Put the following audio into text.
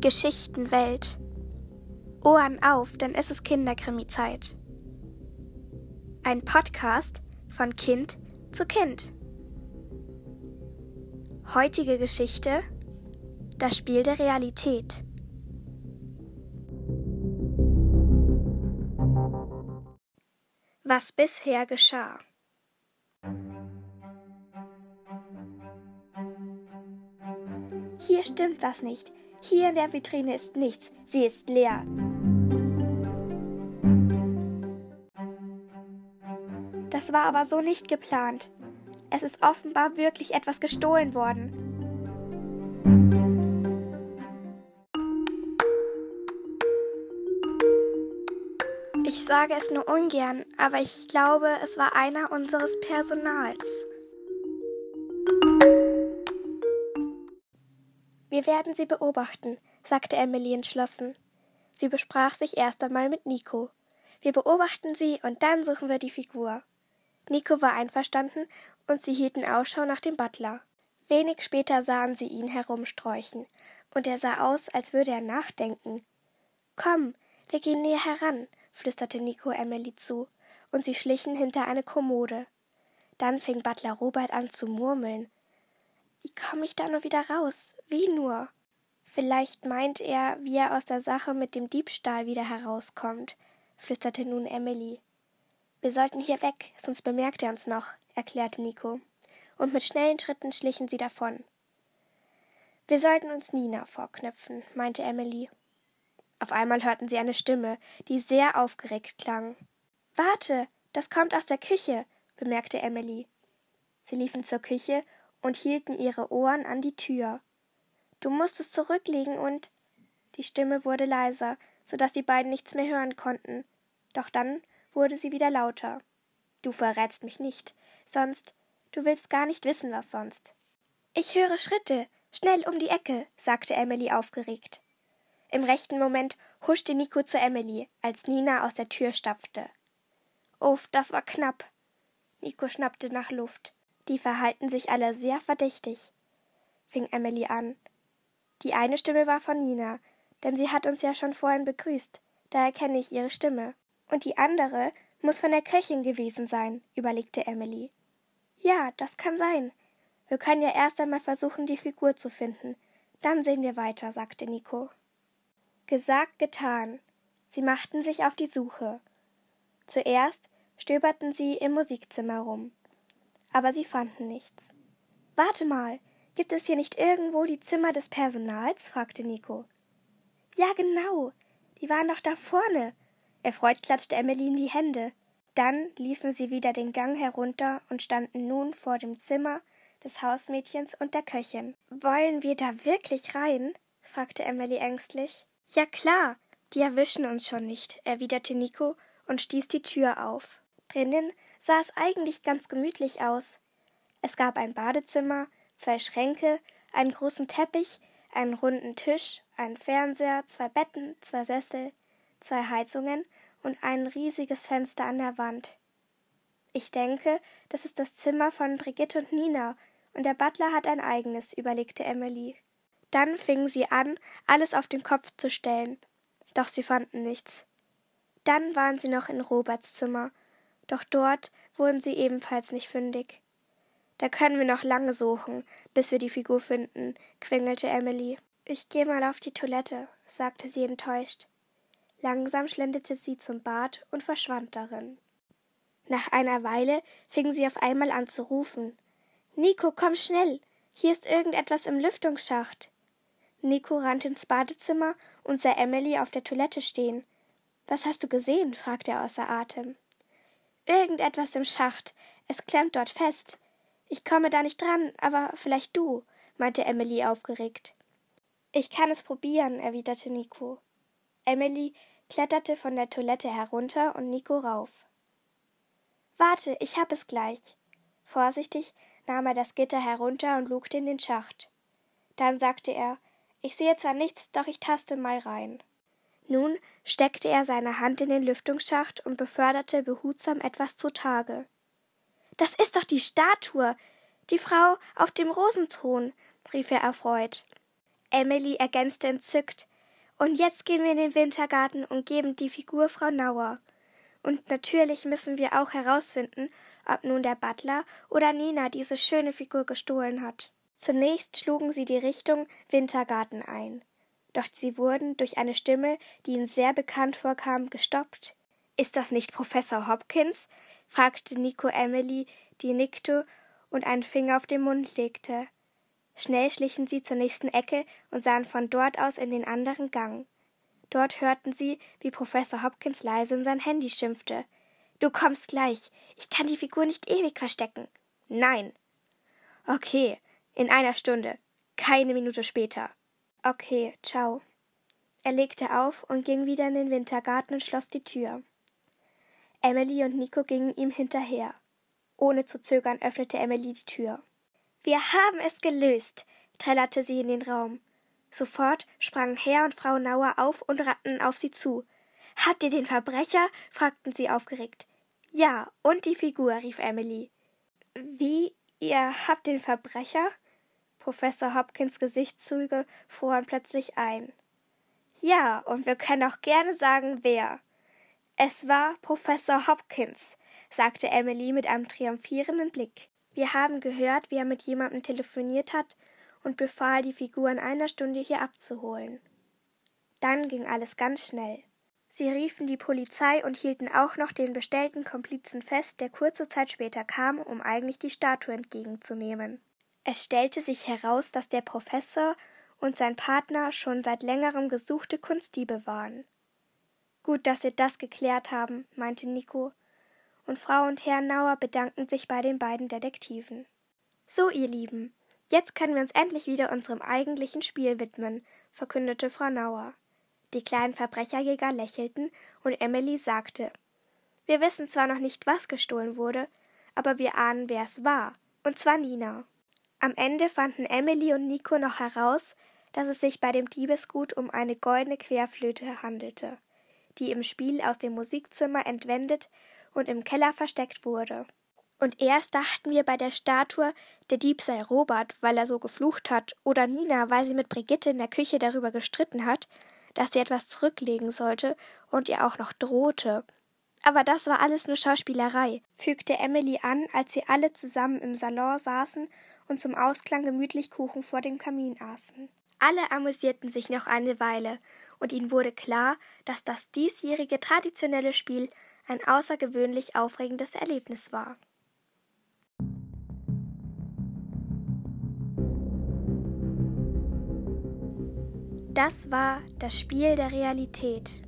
Geschichtenwelt. Ohren auf, denn es ist Kinderkrimi-Zeit. Ein Podcast von Kind zu Kind. Heutige Geschichte: Das Spiel der Realität. Was bisher geschah. Hier stimmt was nicht. Hier in der Vitrine ist nichts. Sie ist leer. Das war aber so nicht geplant. Es ist offenbar wirklich etwas gestohlen worden. Ich sage es nur ungern, aber ich glaube, es war einer unseres Personals. Wir werden sie beobachten, sagte Emily entschlossen. Sie besprach sich erst einmal mit Nico. Wir beobachten sie und dann suchen wir die Figur. Nico war einverstanden und sie hielten Ausschau nach dem Butler. Wenig später sahen sie ihn herumsträuchen, und er sah aus, als würde er nachdenken. Komm, wir gehen näher heran, flüsterte Nico Emily zu, und sie schlichen hinter eine Kommode. Dann fing Butler Robert an zu murmeln. Wie komme ich da nur wieder raus? Wie nur? Vielleicht meint er, wie er aus der Sache mit dem Diebstahl wieder herauskommt, flüsterte nun Emily. Wir sollten hier weg, sonst bemerkt er uns noch, erklärte Nico. Und mit schnellen Schritten schlichen sie davon. Wir sollten uns Nina vorknöpfen, meinte Emily. Auf einmal hörten sie eine Stimme, die sehr aufgeregt klang. Warte, das kommt aus der Küche, bemerkte Emily. Sie liefen zur Küche und hielten ihre Ohren an die Tür. Du musst es zurücklegen und. Die Stimme wurde leiser, so dass die beiden nichts mehr hören konnten. Doch dann wurde sie wieder lauter. Du verrätst mich nicht, sonst. Du willst gar nicht wissen, was sonst. Ich höre Schritte, schnell um die Ecke, sagte Emily aufgeregt. Im rechten Moment huschte Nico zu Emily, als Nina aus der Tür stapfte. Uff, das war knapp. Nico schnappte nach Luft. Die verhalten sich alle sehr verdächtig, fing Emily an. Die eine Stimme war von Nina, denn sie hat uns ja schon vorhin begrüßt, da erkenne ich ihre Stimme. Und die andere muss von der Köchin gewesen sein, überlegte Emily. Ja, das kann sein. Wir können ja erst einmal versuchen, die Figur zu finden. Dann sehen wir weiter, sagte Nico. Gesagt, getan. Sie machten sich auf die Suche. Zuerst stöberten sie im Musikzimmer rum aber sie fanden nichts. Warte mal, gibt es hier nicht irgendwo die Zimmer des Personals? fragte Nico. Ja, genau. Die waren doch da vorne. Erfreut klatschte Emily in die Hände. Dann liefen sie wieder den Gang herunter und standen nun vor dem Zimmer des Hausmädchens und der Köchin. Wollen wir da wirklich rein? fragte Emily ängstlich. Ja klar, die erwischen uns schon nicht, erwiderte Nico und stieß die Tür auf. Drinnen sah es eigentlich ganz gemütlich aus. Es gab ein Badezimmer, zwei Schränke, einen großen Teppich, einen runden Tisch, einen Fernseher, zwei Betten, zwei Sessel, zwei Heizungen und ein riesiges Fenster an der Wand. Ich denke, das ist das Zimmer von Brigitte und Nina, und der Butler hat ein eigenes, überlegte Emily. Dann fingen sie an, alles auf den Kopf zu stellen. Doch sie fanden nichts. Dann waren sie noch in Roberts Zimmer, doch dort wurden sie ebenfalls nicht fündig. Da können wir noch lange suchen, bis wir die Figur finden, quengelte Emily. Ich gehe mal auf die Toilette, sagte sie enttäuscht. Langsam schlenderte sie zum Bad und verschwand darin. Nach einer Weile fing sie auf einmal an zu rufen. Nico, komm schnell! Hier ist irgendetwas im Lüftungsschacht. Nico rannte ins Badezimmer und sah Emily auf der Toilette stehen. Was hast du gesehen? fragte er außer Atem. Irgendetwas im Schacht. Es klemmt dort fest. Ich komme da nicht dran, aber vielleicht du, meinte Emily aufgeregt. Ich kann es probieren, erwiderte Nico. Emily kletterte von der Toilette herunter und Nico rauf. Warte, ich hab es gleich. Vorsichtig nahm er das Gitter herunter und lugte in den Schacht. Dann sagte er, ich sehe zwar nichts, doch ich taste mal rein. Nun steckte er seine Hand in den Lüftungsschacht und beförderte behutsam etwas zutage. Das ist doch die Statue, die Frau auf dem Rosenthron, rief er erfreut. Emily ergänzte entzückt Und jetzt gehen wir in den Wintergarten und geben die Figur Frau Nauer. Und natürlich müssen wir auch herausfinden, ob nun der Butler oder Nina diese schöne Figur gestohlen hat. Zunächst schlugen sie die Richtung Wintergarten ein. Doch sie wurden durch eine Stimme, die ihnen sehr bekannt vorkam, gestoppt. Ist das nicht Professor Hopkins? fragte Nico Emily, die nickte und einen Finger auf den Mund legte. Schnell schlichen sie zur nächsten Ecke und sahen von dort aus in den anderen Gang. Dort hörten sie, wie Professor Hopkins leise in sein Handy schimpfte. Du kommst gleich. Ich kann die Figur nicht ewig verstecken. Nein. Okay, in einer Stunde. Keine Minute später. Okay, ciao. Er legte auf und ging wieder in den Wintergarten und schloss die Tür. Emily und Nico gingen ihm hinterher. Ohne zu zögern öffnete Emily die Tür. Wir haben es gelöst, trällerte sie in den Raum. Sofort sprangen Herr und Frau Nauer auf und rannten auf sie zu. Habt ihr den Verbrecher? fragten sie aufgeregt. Ja, und die Figur, rief Emily. Wie, ihr habt den Verbrecher? Professor Hopkins Gesichtszüge fuhren plötzlich ein. Ja, und wir können auch gerne sagen, wer. Es war Professor Hopkins, sagte Emily mit einem triumphierenden Blick. Wir haben gehört, wie er mit jemandem telefoniert hat und befahl, die Figur in einer Stunde hier abzuholen. Dann ging alles ganz schnell. Sie riefen die Polizei und hielten auch noch den bestellten Komplizen fest, der kurze Zeit später kam, um eigentlich die Statue entgegenzunehmen. Es stellte sich heraus, dass der Professor und sein Partner schon seit längerem gesuchte Kunstdiebe waren. Gut, dass wir das geklärt haben, meinte Nico, und Frau und Herr Nauer bedankten sich bei den beiden Detektiven. So, ihr Lieben, jetzt können wir uns endlich wieder unserem eigentlichen Spiel widmen, verkündete Frau Nauer. Die kleinen Verbrecherjäger lächelten und Emily sagte Wir wissen zwar noch nicht, was gestohlen wurde, aber wir ahnen, wer es war, und zwar Nina. Am Ende fanden Emily und Nico noch heraus, dass es sich bei dem Diebesgut um eine goldene Querflöte handelte, die im Spiel aus dem Musikzimmer entwendet und im Keller versteckt wurde. Und erst dachten wir bei der Statue, der Dieb sei Robert, weil er so geflucht hat, oder Nina, weil sie mit Brigitte in der Küche darüber gestritten hat, dass sie etwas zurücklegen sollte und ihr auch noch drohte. Aber das war alles nur Schauspielerei, fügte Emily an, als sie alle zusammen im Salon saßen und zum Ausklang gemütlich Kuchen vor dem Kamin aßen. Alle amüsierten sich noch eine Weile, und ihnen wurde klar, dass das diesjährige traditionelle Spiel ein außergewöhnlich aufregendes Erlebnis war. Das war das Spiel der Realität.